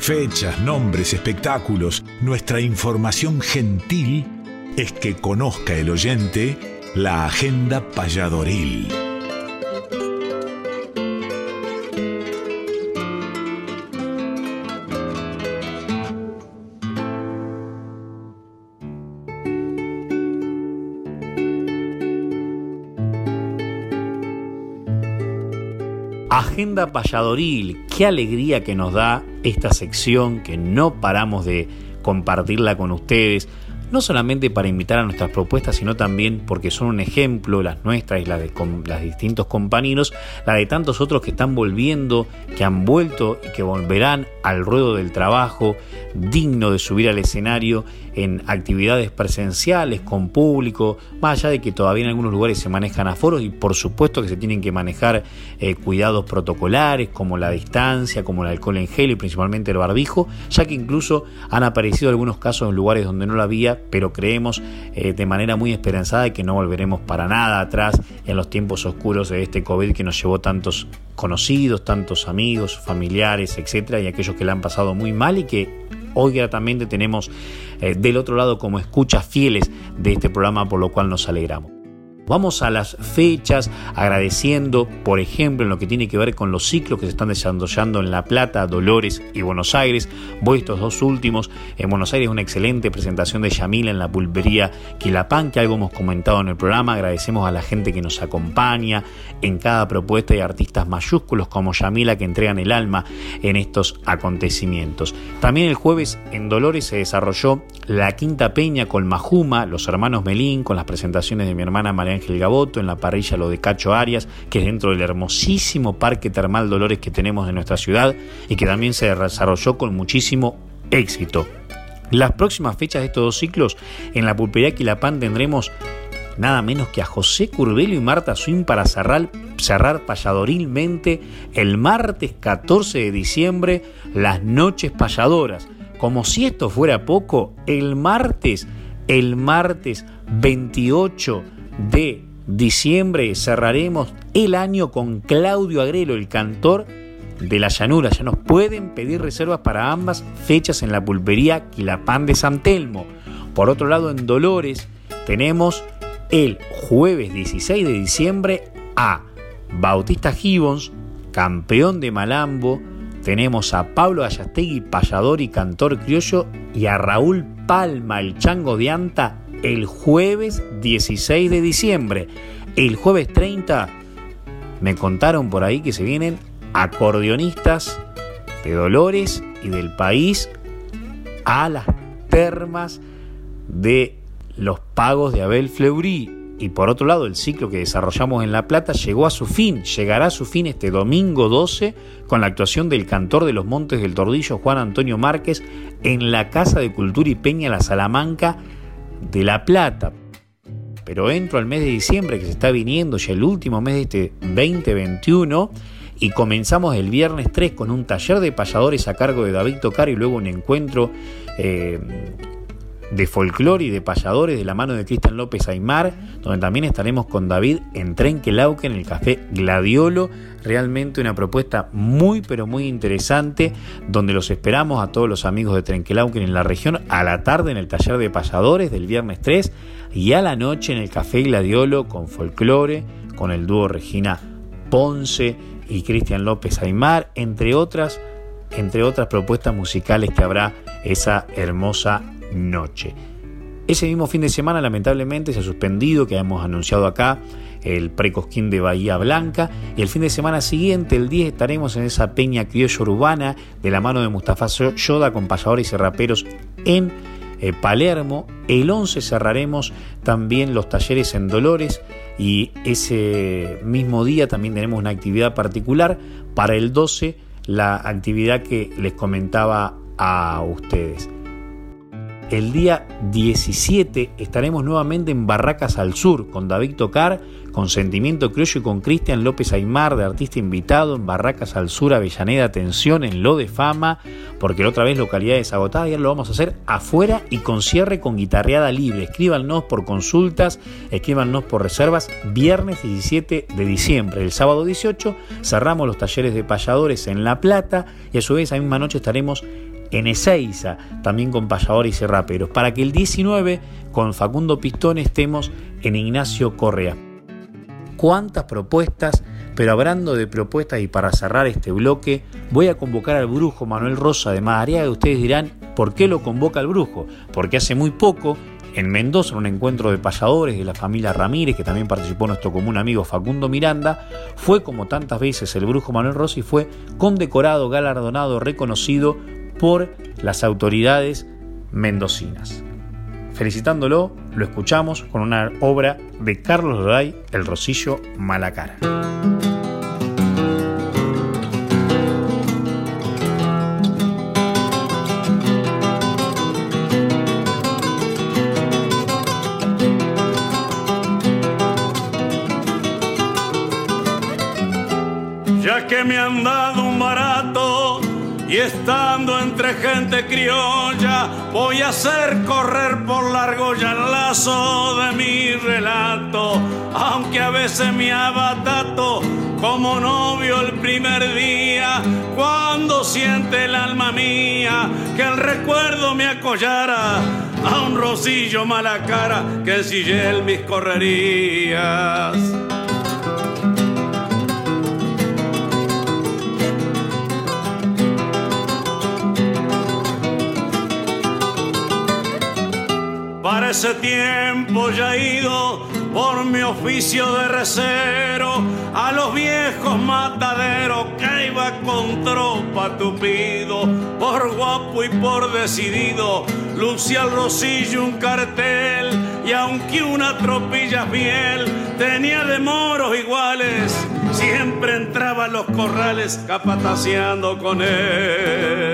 Fechas, nombres, espectáculos, nuestra información gentil es que conozca el oyente la agenda payadoril. Agenda Payadoril, qué alegría que nos da esta sección que no paramos de compartirla con ustedes, no solamente para invitar a nuestras propuestas, sino también porque son un ejemplo, las nuestras y las de las distintos compañeros, la de tantos otros que están volviendo, que han vuelto y que volverán al ruedo del trabajo, digno de subir al escenario en actividades presenciales, con público, más allá de que todavía en algunos lugares se manejan aforos y por supuesto que se tienen que manejar eh, cuidados protocolares como la distancia, como el alcohol en gel y principalmente el barbijo, ya que incluso han aparecido algunos casos en lugares donde no lo había, pero creemos eh, de manera muy esperanzada que no volveremos para nada atrás en los tiempos oscuros de este COVID que nos llevó tantos conocidos, tantos amigos, familiares, etcétera, y aquellos que la han pasado muy mal y que hoy gratamente tenemos eh, del otro lado como escuchas fieles de este programa, por lo cual nos alegramos. Vamos a las fechas agradeciendo, por ejemplo, en lo que tiene que ver con los ciclos que se están desarrollando en La Plata, Dolores y Buenos Aires. Voy estos dos últimos. En Buenos Aires una excelente presentación de Yamila en la pulpería Quilapán, que algo hemos comentado en el programa. Agradecemos a la gente que nos acompaña en cada propuesta y artistas mayúsculos como Yamila que entregan el alma en estos acontecimientos. También el jueves en Dolores se desarrolló la Quinta Peña con Majuma, los hermanos Melín, con las presentaciones de mi hermana María Ángel Gaboto, en la parrilla lo de Cacho Arias, que es dentro del hermosísimo Parque Termal Dolores que tenemos en nuestra ciudad y que también se desarrolló con muchísimo éxito. Las próximas fechas de estos dos ciclos, en la pulpería Quilapán tendremos nada menos que a José Curbelo y Marta Swin para cerrar, cerrar payadorilmente el martes 14 de diciembre las noches payadoras. Como si esto fuera poco, el martes, el martes 28 de diciembre cerraremos el año con Claudio Agrelo, el cantor de la llanura. Ya nos pueden pedir reservas para ambas fechas en la pulpería Quilapán de San Telmo. Por otro lado, en Dolores tenemos el jueves 16 de diciembre a Bautista Gibbons, campeón de Malambo. Tenemos a Pablo Ayastegui, payador y cantor criollo, y a Raúl Palma, el chango de Anta, el jueves 16 de diciembre. El jueves 30, me contaron por ahí que se vienen acordeonistas de Dolores y del país a las termas de los pagos de Abel Fleury. Y por otro lado, el ciclo que desarrollamos en La Plata llegó a su fin, llegará a su fin este domingo 12 con la actuación del cantor de los Montes del Tordillo, Juan Antonio Márquez, en la Casa de Cultura y Peña La Salamanca de La Plata. Pero entro al mes de diciembre, que se está viniendo ya el último mes de este 2021, y comenzamos el viernes 3 con un taller de payadores a cargo de David Tocar y luego un encuentro eh, de folclore y de payadores de la mano de Cristian López Aymar, donde también estaremos con David en Trenquelauque, en el Café Gladiolo. Realmente una propuesta muy, pero muy interesante, donde los esperamos a todos los amigos de Trenquelauque en la región, a la tarde en el taller de payadores del viernes 3 y a la noche en el Café Gladiolo con folclore, con el dúo Regina Ponce y Cristian López Aymar, entre otras, entre otras propuestas musicales que habrá esa hermosa noche. Ese mismo fin de semana, lamentablemente, se ha suspendido, que hemos anunciado acá, el precosquín de Bahía Blanca. Y el fin de semana siguiente, el 10, estaremos en esa peña criolla urbana de la mano de Mustafa Yoda con pasadores y raperos en eh, Palermo. El 11 cerraremos también los talleres en Dolores y ese mismo día también tenemos una actividad particular. Para el 12, la actividad que les comentaba a ustedes. El día 17 estaremos nuevamente en Barracas al Sur con David Tocar, con Sentimiento Criollo y con Cristian López Aymar de artista invitado en Barracas al Sur, Avellaneda, atención en Lo de Fama, porque otra vez localidades agotadas y ahora lo vamos a hacer afuera y con cierre con guitarreada libre. Escríbanos por consultas, escríbanos por reservas. Viernes 17 de diciembre, el sábado 18 cerramos los talleres de payadores en La Plata y a su vez esa misma noche estaremos en Ezeiza, también con payadores y raperos, para que el 19 con Facundo Pistón estemos en Ignacio Correa. ¿Cuántas propuestas? Pero hablando de propuestas y para cerrar este bloque, voy a convocar al brujo Manuel Rosa de Madariaga. Ustedes dirán, ¿por qué lo convoca el brujo? Porque hace muy poco en Mendoza, en un encuentro de payadores de la familia Ramírez, que también participó nuestro común amigo Facundo Miranda, fue como tantas veces el brujo Manuel Rosa y fue condecorado, galardonado, reconocido por las autoridades mendocinas. Felicitándolo, lo escuchamos con una obra de Carlos Loray, El Rosillo Malacara. Ya que me han dado y estando entre gente criolla, voy a hacer correr por largo ya el lazo de mi relato, aunque a veces me abatato como novio el primer día, cuando siente el alma mía que el recuerdo me acollara a un rosillo mala cara que él mis correrías. Ese tiempo ya ido por mi oficio de recero. A los viejos mataderos que iba con tropa tupido, por guapo y por decidido, lucía al rosillo un cartel. Y aunque una tropilla fiel tenía de moros iguales, siempre entraba a los corrales capataceando con él.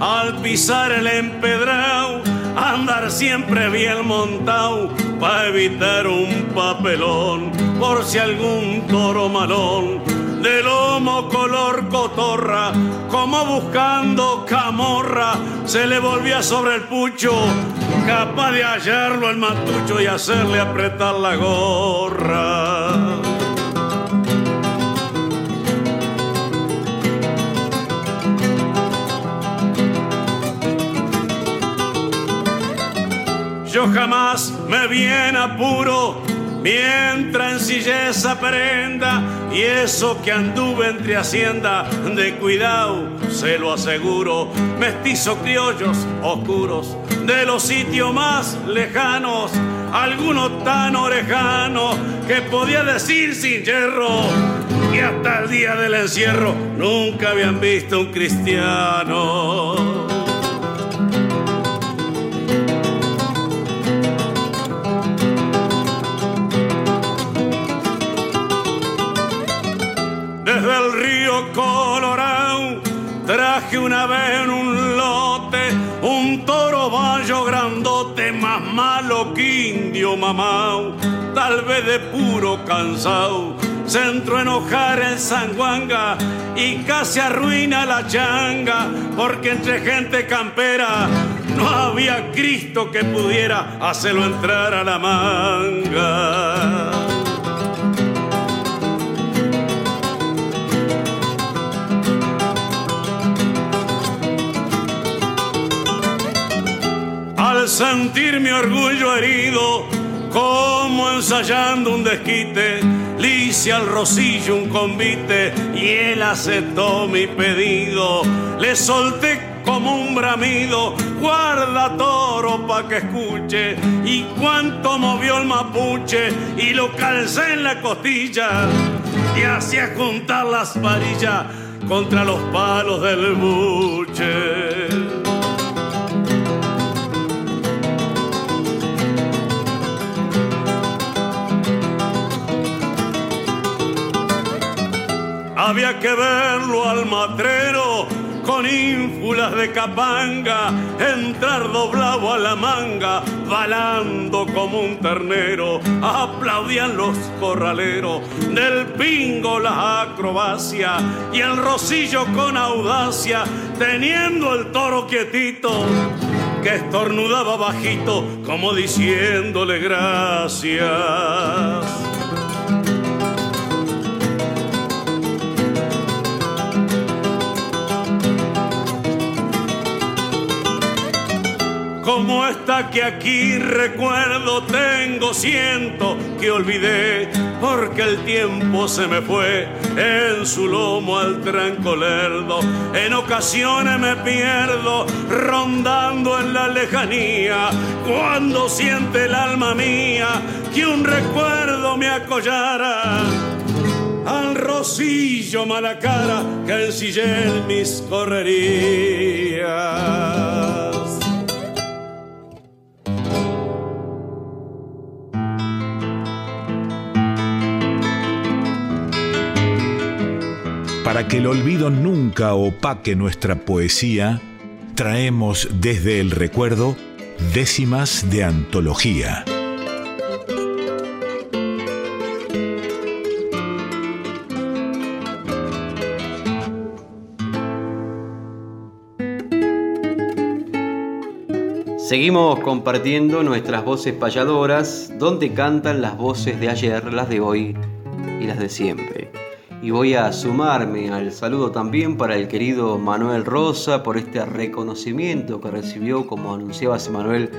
Al pisar el empedrado, andar siempre bien montado para evitar un papelón, por si algún toro malón de lomo color cotorra, como buscando camorra, se le volvía sobre el pucho, capaz de hallarlo el matucho y hacerle apretar la gorra. Yo jamás me vi en apuro mientras en silleza aprenda y eso que anduve entre hacienda de cuidado, se lo aseguro, mestizos criollos oscuros de los sitios más lejanos, algunos tan orejanos que podía decir sin hierro que hasta el día del encierro nunca habían visto un cristiano. Tal vez de puro cansado se entró a enojar en Sanguanga y casi arruina la changa, porque entre gente campera no había Cristo que pudiera hacerlo entrar a la manga. Al sentir mi orgullo herido, como ensayando un desquite, hice al rosillo un convite y él aceptó mi pedido. Le solté como un bramido, guarda toro pa' que escuche. Y cuánto movió el mapuche y lo calcé en la costilla y hacía juntar las varillas contra los palos del buche. Había que verlo al matrero con ínfulas de capanga, entrar doblado a la manga, balando como un ternero. Aplaudían los corraleros, del pingo la acrobacia y el rosillo con audacia, teniendo el toro quietito que estornudaba bajito como diciéndole gracias. Como esta que aquí recuerdo tengo, siento que olvidé, porque el tiempo se me fue en su lomo al tranco lerdo. En ocasiones me pierdo rondando en la lejanía, cuando siente el alma mía que un recuerdo me acollara al rosillo mala cara que ensillé en mis correrías. Que el olvido nunca opaque nuestra poesía, traemos desde el recuerdo décimas de antología. Seguimos compartiendo nuestras voces payadoras, donde cantan las voces de ayer, las de hoy y las de siempre y voy a sumarme al saludo también para el querido Manuel Rosa por este reconocimiento que recibió, como anunciaba Manuel,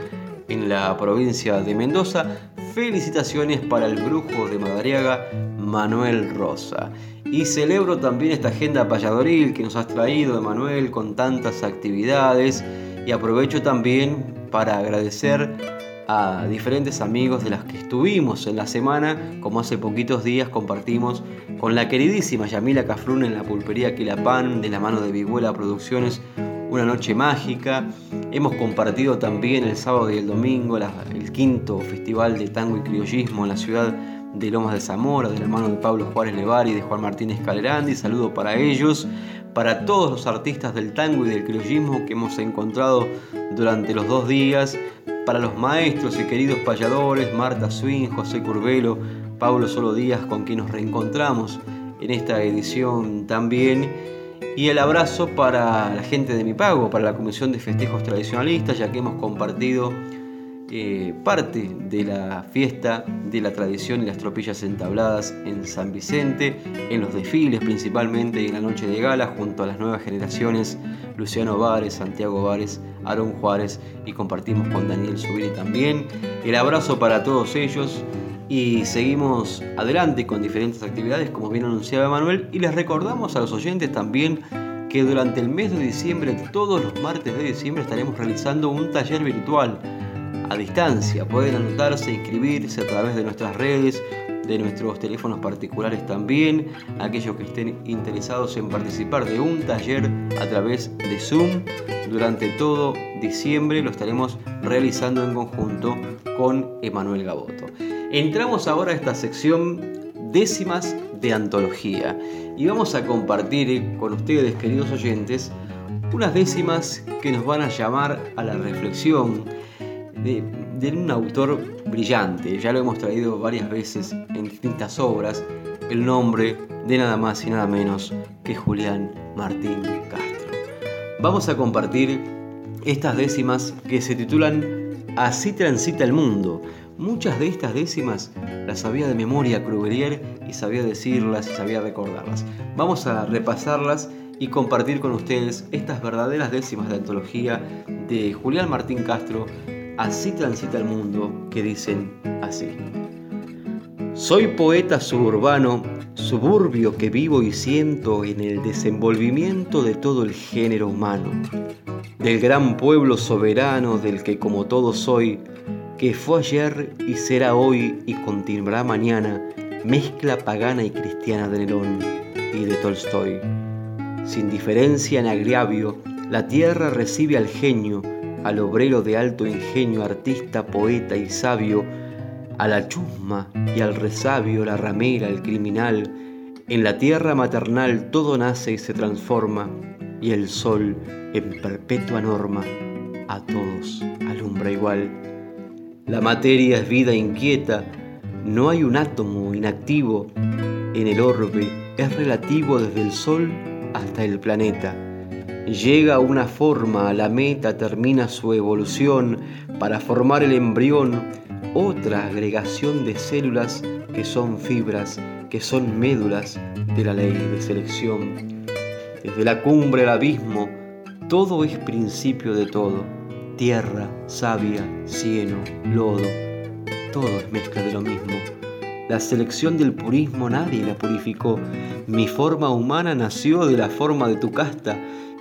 en la provincia de Mendoza. Felicitaciones para el brujo de Madariaga, Manuel Rosa. Y celebro también esta agenda payadoril que nos has traído, Manuel, con tantas actividades. Y aprovecho también para agradecer a diferentes amigos de las que estuvimos en la semana, como hace poquitos días compartimos con la queridísima Yamila Cafrún en la pulpería Quilapán, de la mano de Viguela Producciones, una noche mágica. Hemos compartido también el sábado y el domingo el quinto festival de tango y criollismo en la ciudad de Lomas de Zamora, de la mano de Pablo Juárez Levar y de Juan Martínez Calerandi. Saludo para ellos, para todos los artistas del tango y del criollismo que hemos encontrado durante los dos días para los maestros y queridos payadores, Marta Swin, José Curvelo, Pablo Solo Díaz, con quien nos reencontramos en esta edición también. Y el abrazo para la gente de Mi Pago, para la Comisión de Festejos Tradicionalistas, ya que hemos compartido eh, parte de la fiesta de la tradición y las tropillas entabladas en San Vicente, en los desfiles principalmente y en la noche de gala, junto a las nuevas generaciones, Luciano Vares, Santiago Vares, Aaron Juárez y compartimos con Daniel Subiri también. El abrazo para todos ellos y seguimos adelante con diferentes actividades como bien anunciaba Manuel y les recordamos a los oyentes también que durante el mes de diciembre, todos los martes de diciembre estaremos realizando un taller virtual distancia. Pueden anotarse, inscribirse a través de nuestras redes, de nuestros teléfonos particulares también, aquellos que estén interesados en participar de un taller a través de Zoom. Durante todo diciembre lo estaremos realizando en conjunto con Emanuel Gaboto. Entramos ahora a esta sección décimas de antología y vamos a compartir con ustedes, queridos oyentes, unas décimas que nos van a llamar a la reflexión de, un autor brillante. Ya lo hemos traído varias veces en distintas obras, el nombre de nada más y nada menos que Julián Martín Castro. Vamos a compartir estas décimas que se titulan Así transita el mundo, Muchas de estas décimas las sabía de memoria Krugerier y sabía decirlas y sabía recordarlas. Vamos a repasarlas y compartir con ustedes estas verdaderas décimas de antología de Julián Martín Castro, Así transita el mundo, que dicen así. Soy poeta suburbano, suburbio que vivo y siento en el desenvolvimiento de todo el género humano, del gran pueblo soberano del que como todo soy, que fue ayer y será hoy y continuará mañana, mezcla pagana y cristiana de Nerón y de Tolstoy. Sin diferencia en agravio, la tierra recibe al genio, al obrero de alto ingenio, artista, poeta y sabio, a la chusma y al resabio, la ramera, el criminal. En la tierra maternal todo nace y se transforma, y el sol, en perpetua norma, a todos alumbra igual. La materia es vida inquieta, no hay un átomo inactivo en el orbe, es relativo desde el Sol hasta el planeta. Llega a una forma, a la meta, termina su evolución para formar el embrión, otra agregación de células que son fibras, que son médulas de la ley de selección. Desde la cumbre al abismo, todo es principio de todo tierra, savia, cieno, lodo, todo es mezcla de lo mismo. La selección del purismo nadie la purificó. Mi forma humana nació de la forma de tu casta,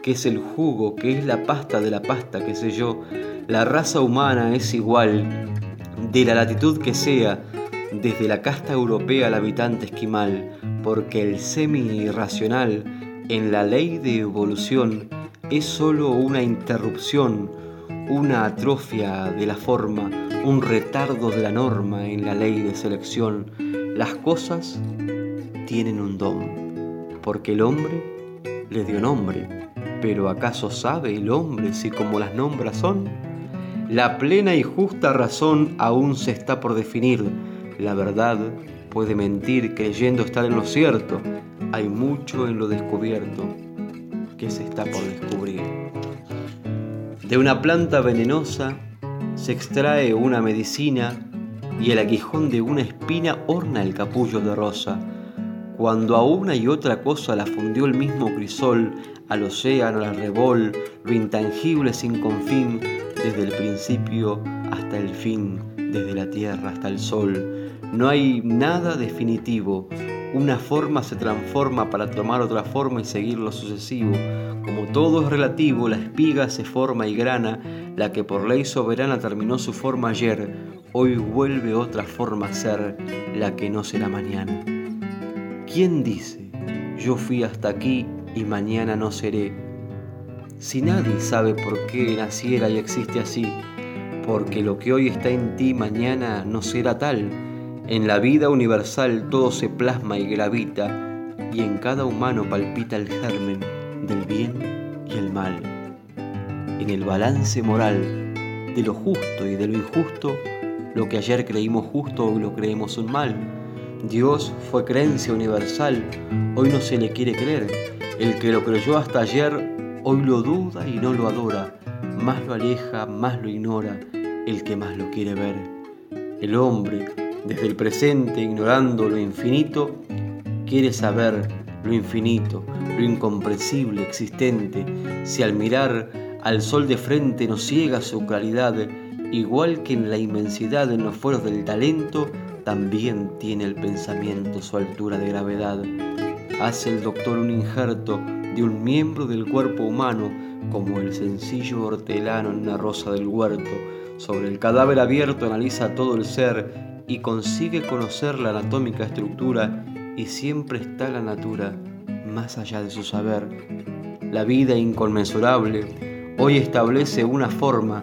que es el jugo, que es la pasta de la pasta, que sé yo. La raza humana es igual, de la latitud que sea, desde la casta europea al habitante esquimal, porque el semi-irracional en la ley de evolución es sólo una interrupción, una atrofia de la forma, un retardo de la norma en la ley de selección. Las cosas tienen un don, porque el hombre le dio nombre, pero ¿acaso sabe el hombre si como las nombras son? La plena y justa razón aún se está por definir. La verdad puede mentir creyendo estar en lo cierto. Hay mucho en lo descubierto que se está por descubrir. De una planta venenosa se extrae una medicina y el aguijón de una espina orna el capullo de rosa. Cuando a una y otra cosa la fundió el mismo crisol, al océano, al rebol, lo intangible sin confín, desde el principio hasta el fin, desde la tierra hasta el sol. No hay nada definitivo, una forma se transforma para tomar otra forma y seguir lo sucesivo. Como todo es relativo, la espiga se forma y grana, la que por ley soberana terminó su forma ayer, hoy vuelve otra forma a ser, la que no será mañana. ¿Quién dice, yo fui hasta aquí y mañana no seré? Si nadie sabe por qué naciera y existe así, porque lo que hoy está en ti mañana no será tal, en la vida universal todo se plasma y gravita, y en cada humano palpita el germen del bien y el mal. En el balance moral de lo justo y de lo injusto, lo que ayer creímos justo hoy lo creemos un mal. Dios fue creencia universal, hoy no se le quiere creer. El que lo creyó hasta ayer, hoy lo duda y no lo adora. Más lo aleja, más lo ignora, el que más lo quiere ver. El hombre, desde el presente, ignorando lo infinito, quiere saber lo infinito, lo incomprensible existente, si al mirar al sol de frente nos ciega su claridad, igual que en la inmensidad en los fueros del talento, también tiene el pensamiento su altura de gravedad. Hace el doctor un injerto de un miembro del cuerpo humano como el sencillo hortelano en una rosa del huerto. Sobre el cadáver abierto analiza todo el ser y consigue conocer la anatómica estructura y siempre está la natura más allá de su saber. La vida inconmensurable hoy establece una forma,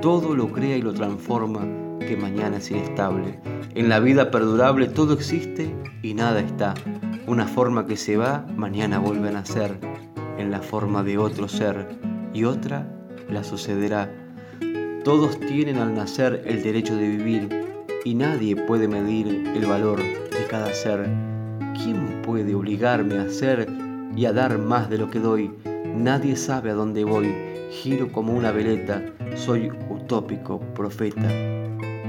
todo lo crea y lo transforma que mañana es inestable. En la vida perdurable todo existe y nada está. Una forma que se va, mañana vuelve a nacer en la forma de otro ser y otra la sucederá. Todos tienen al nacer el derecho de vivir y nadie puede medir el valor de cada ser. ¿Quién puede obligarme a hacer y a dar más de lo que doy? Nadie sabe a dónde voy. Giro como una veleta. Soy utópico, profeta,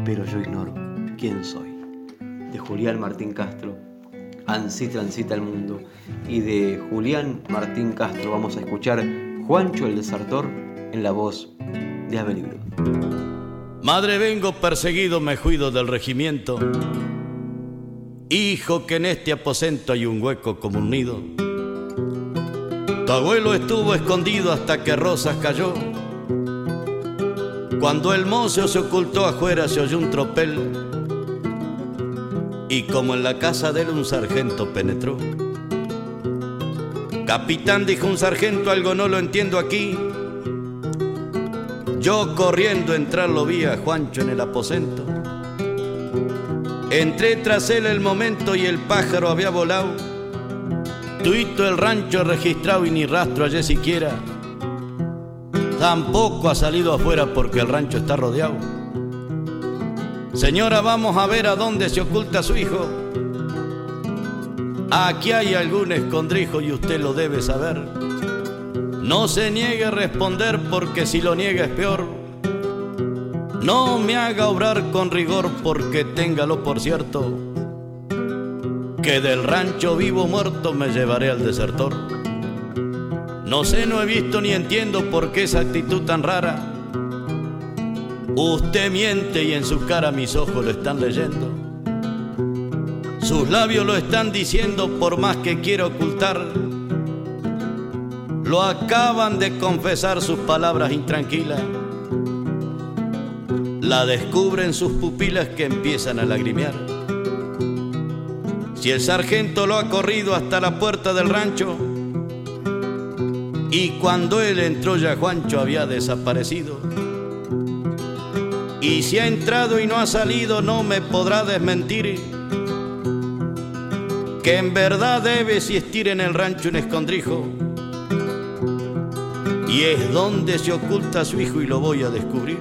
pero yo ignoro quién soy. De Julián Martín Castro, Ansí transita el mundo. Y de Julián Martín Castro vamos a escuchar Juancho el Desertor en la voz de Abel Libro. Madre vengo perseguido, me cuido del regimiento. Hijo que en este aposento hay un hueco como un nido. Tu abuelo estuvo escondido hasta que Rosas cayó. Cuando el mozo se ocultó afuera se oyó un tropel y como en la casa de él un sargento penetró. Capitán, dijo un sargento, algo no lo entiendo aquí. Yo corriendo entrar lo vi a Juancho en el aposento. Entré tras él el momento y el pájaro había volado. Tuito el rancho registrado y ni rastro allí siquiera. Tampoco ha salido afuera porque el rancho está rodeado. Señora, vamos a ver a dónde se oculta su hijo. Aquí hay algún escondrijo y usted lo debe saber. No se niegue a responder porque si lo niega es peor. No me haga obrar con rigor porque téngalo por cierto. Que del rancho vivo muerto me llevaré al desertor. No sé, no he visto ni entiendo por qué esa actitud tan rara Usted miente y en su cara mis ojos lo están leyendo. Sus labios lo están diciendo por más que quiera ocultar. Lo acaban de confesar sus palabras intranquilas. La descubren sus pupilas que empiezan a lagrimear. Si el sargento lo ha corrido hasta la puerta del rancho, y cuando él entró ya Juancho había desaparecido. Y si ha entrado y no ha salido, no me podrá desmentir. Que en verdad debe existir en el rancho un escondrijo. Y es donde se oculta su hijo y lo voy a descubrir.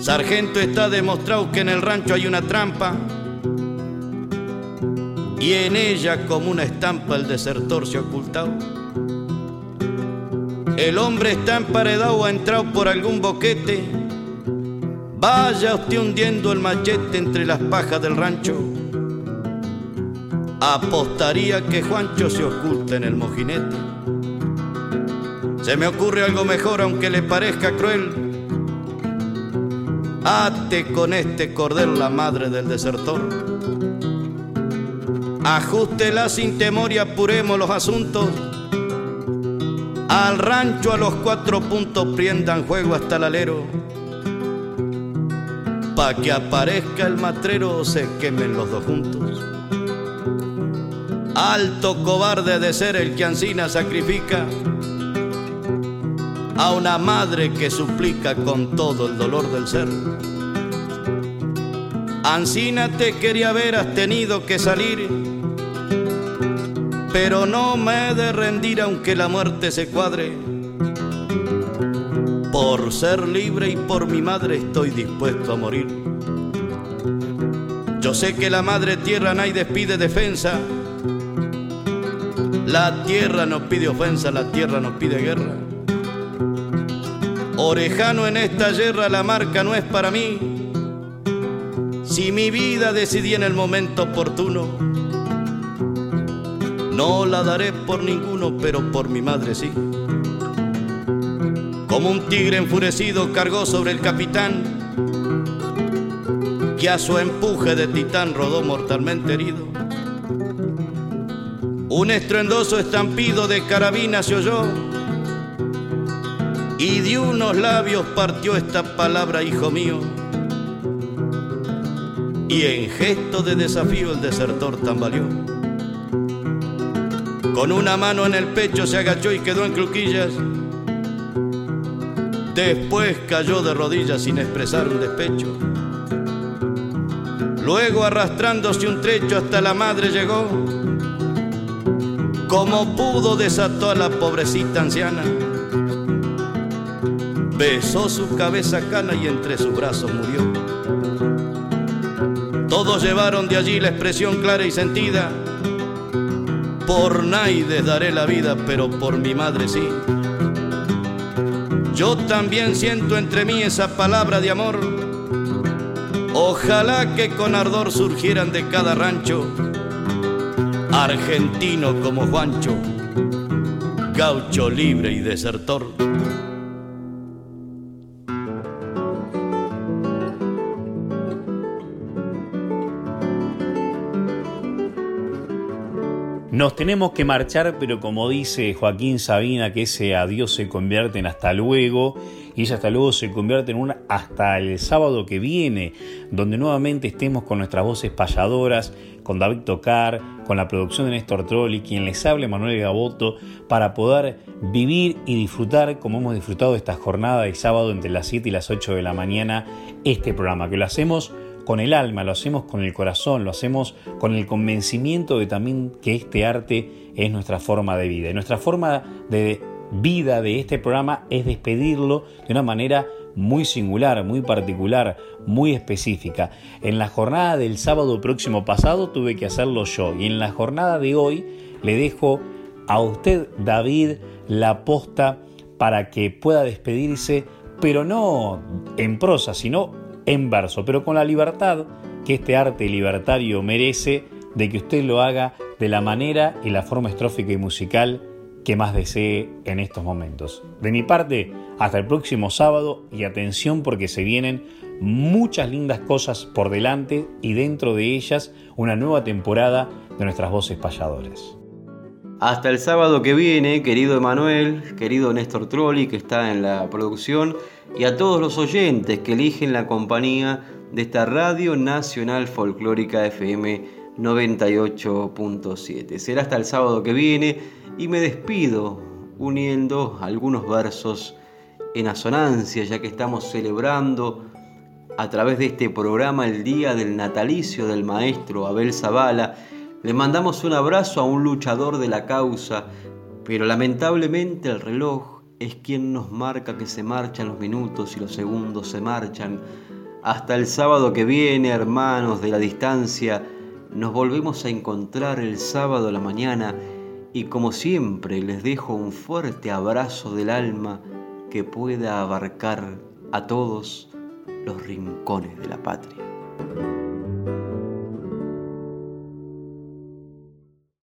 Sargento está demostrado que en el rancho hay una trampa. Y en ella como una estampa el desertor se ha ocultado. El hombre está emparedado o ha entrado por algún boquete. Vaya usted hundiendo el machete entre las pajas del rancho. Apostaría que Juancho se oculta en el mojinete. Se me ocurre algo mejor aunque le parezca cruel. Ate con este cordel la madre del desertor. Ajústela sin temor y apuremos los asuntos al rancho a los cuatro puntos priendan juego hasta el alero. Pa' que aparezca el matrero se quemen los dos juntos. Alto cobarde de ser el que ansina sacrifica a una madre que suplica con todo el dolor del ser. Ancina te quería ver, has tenido que salir pero no me he de rendir aunque la muerte se cuadre. Por ser libre y por mi madre estoy dispuesto a morir. Yo sé que la madre tierra nadie despide defensa. La tierra nos pide ofensa, la tierra nos pide guerra. Orejano en esta guerra la marca no es para mí. Si mi vida decidí en el momento oportuno, no la daré por ninguno, pero por mi madre sí. Como un tigre enfurecido cargó sobre el capitán, que a su empuje de titán rodó mortalmente herido. Un estruendoso estampido de carabina se oyó y de unos labios partió esta palabra, hijo mío. Y en gesto de desafío el desertor tambaleó. Con una mano en el pecho se agachó y quedó en cluquillas. Después cayó de rodillas sin expresar un despecho. Luego arrastrándose un trecho hasta la madre llegó. Como pudo desató a la pobrecita anciana besó su cabeza cana y entre sus brazos murió. Todos llevaron de allí la expresión clara y sentida. Por Naides daré la vida, pero por mi madre sí. Yo también siento entre mí esa palabra de amor. Ojalá que con ardor surgieran de cada rancho argentino como Juancho, gaucho libre y desertor. Nos tenemos que marchar, pero como dice Joaquín Sabina, que ese adiós se convierte en hasta luego, y ese hasta luego se convierte en un hasta el sábado que viene, donde nuevamente estemos con nuestras voces payadoras, con David Tocar, con la producción de Néstor Trolli, quien les hable Manuel Gaboto, para poder vivir y disfrutar, como hemos disfrutado esta jornada de sábado entre las 7 y las 8 de la mañana, este programa, que lo hacemos con el alma, lo hacemos con el corazón, lo hacemos con el convencimiento de también que este arte es nuestra forma de vida. Y nuestra forma de vida de este programa es despedirlo de una manera muy singular, muy particular, muy específica. En la jornada del sábado próximo pasado tuve que hacerlo yo y en la jornada de hoy le dejo a usted, David, la posta para que pueda despedirse, pero no en prosa, sino en verso, pero con la libertad que este arte libertario merece de que usted lo haga de la manera y la forma estrófica y musical que más desee en estos momentos. De mi parte, hasta el próximo sábado y atención porque se vienen muchas lindas cosas por delante y dentro de ellas una nueva temporada de nuestras voces payadoras. Hasta el sábado que viene, querido Emanuel, querido Néstor Trolli que está en la producción y a todos los oyentes que eligen la compañía de esta Radio Nacional Folclórica FM 98.7. Será hasta el sábado que viene y me despido uniendo algunos versos en asonancia ya que estamos celebrando a través de este programa el día del natalicio del maestro Abel Zavala. Le mandamos un abrazo a un luchador de la causa, pero lamentablemente el reloj es quien nos marca que se marchan los minutos y los segundos se marchan. Hasta el sábado que viene, hermanos de la distancia, nos volvemos a encontrar el sábado a la mañana y como siempre les dejo un fuerte abrazo del alma que pueda abarcar a todos los rincones de la patria.